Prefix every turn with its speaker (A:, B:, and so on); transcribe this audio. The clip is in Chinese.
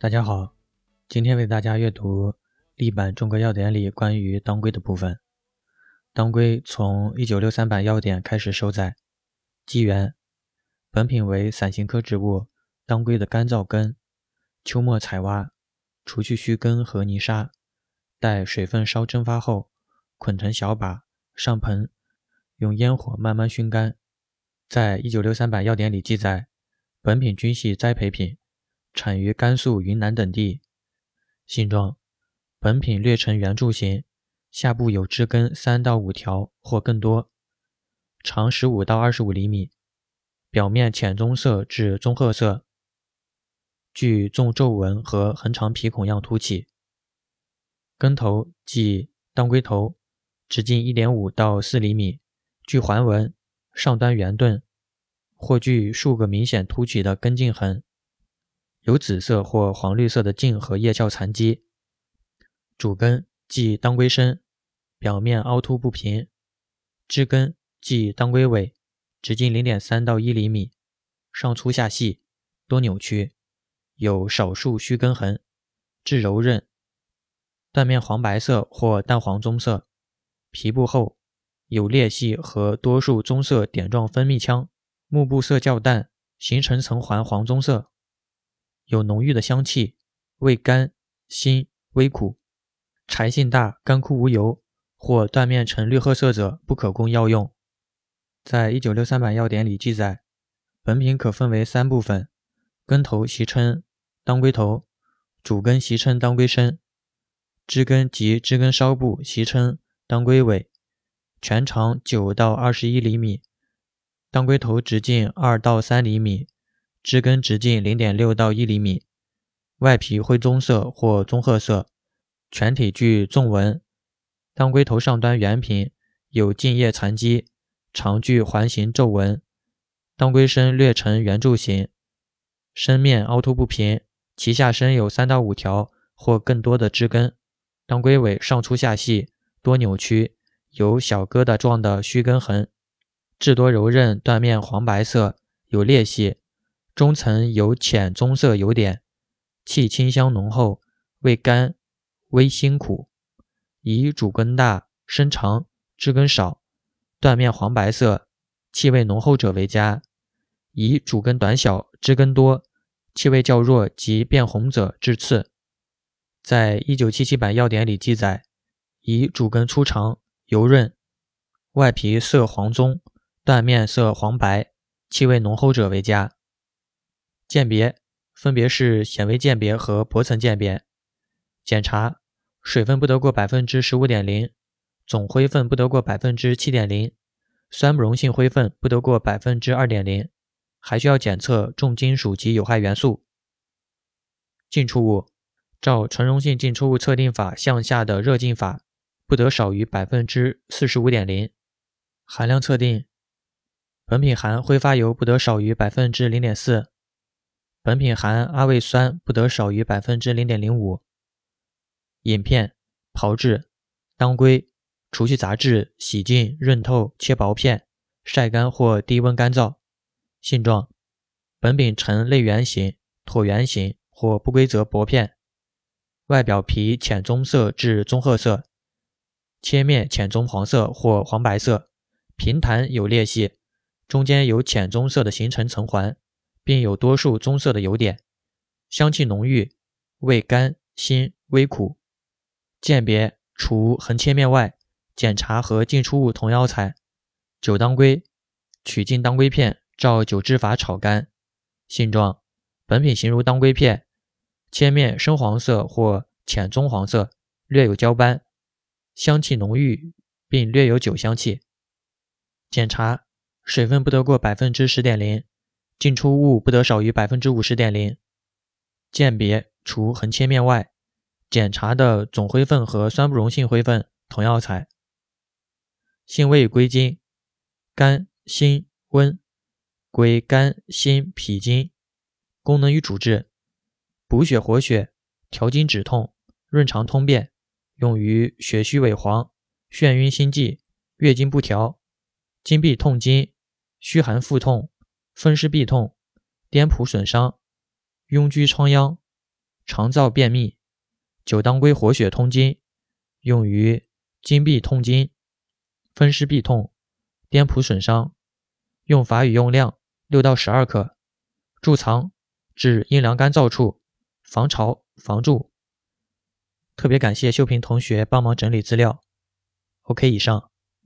A: 大家好，今天为大家阅读《立版中国药典》里关于当归的部分。当归从一九六三版药典开始收载。纪元：本品为伞形科植物当归的干燥根，秋末采挖，除去须根和泥沙，待水分稍蒸发后，捆成小把，上盆，用烟火慢慢熏干。在一九六三版药典里记载，本品均系栽培品。产于甘肃、云南等地。性状：本品略呈圆柱形，下部有枝根三到五条或更多，长十五到二十五厘米，表面浅棕色至棕褐色，具纵皱纹和横长皮孔样凸起。根头即当归头，直径一点五到四厘米，具环纹，上端圆钝，或具数个明显凸起的根茎痕。有紫色或黄绿色的茎和叶鞘残基，主根即当归身，表面凹凸不平；枝根即当归尾，直径零点三到一厘米，上粗下细，多扭曲，有少数须根痕，质柔韧，断面黄白色或淡黄棕色，皮部厚，有裂隙和多数棕色点状分泌腔，幕布色较淡，形成层环黄棕色。有浓郁的香气，味甘辛微苦，柴性大，干枯无油，或断面呈绿褐色者不可供药用。在一九六三版药典里记载，本品可分为三部分：根头习称当归头，主根习称当归身，枝根及枝根梢部习称当归尾，全长九到二十一厘米，当归头直径二到三厘米。枝根直径零点六到一厘米，外皮灰棕色或棕褐色，全体具纵纹。当归头上端圆平，有茎叶残基，常具环形皱纹。当归身略呈圆柱形，身面凹凸不平，其下身有三到五条或更多的枝根。当归尾上粗下细，多扭曲，有小疙瘩状的须根痕，质多柔韧，断面黄白色，有裂隙。中层有浅棕色油点，气清香浓厚，味甘，微辛苦。以主根大、身长、枝根少、断面黄白色、气味浓厚者为佳；以主根短小、枝根多、气味较弱及变红者致次。在一九七七版药典里记载，以主根粗长、油润、外皮色黄棕、断面色黄白、气味浓厚者为佳。鉴别分别是显微鉴别和薄层鉴别。检查水分不得过百分之十五点零，总灰分不得过百分之七点零，酸不溶性灰分不得过百分之二点零，还需要检测重金属及有害元素。进出物照纯溶性进出物测定法向下的热浸法，不得少于百分之四十五点零。含量测定，本品含挥发油不得少于百分之零点四。本品含阿魏酸不得少于百分之零点零五。饮片炮制：当归除去杂质，洗净，润透，切薄片，晒干或低温干燥。性状：本品呈类圆形、椭圆形或不规则薄片，外表皮浅棕色至棕褐色，切面浅棕黄色或黄白色，平弹有裂隙，中间有浅棕色的形成层环。并有多数棕色的油点，香气浓郁，味甘辛微苦。鉴别除横切面外，检查和进出物同药材。酒当归取净当归片，照酒制法炒干。性状：本品形如当归片，切面深黄色或浅棕黄色，略有焦斑，香气浓郁，并略有酒香气。检查水分不得过百分之十点零。进出物不得少于百分之五十点零。鉴别除横切面外，检查的总灰分和酸不溶性灰分同药材。性味归经：甘、辛、温，归肝、心、脾经。功能与主治：补血活血，调经止痛，润肠通便，用于血虚萎黄、眩晕心悸、月经不调、经闭痛经、虚寒腹痛。风湿痹痛、颠仆损伤、痈疽疮疡、肠燥便秘。九当归活血通经，用于经闭痛经、风湿痹痛、颠仆损伤。用法与用量：六到十二克。贮藏至阴凉干燥处，防潮防蛀。特别感谢秀萍同学帮忙整理资料。OK，以上。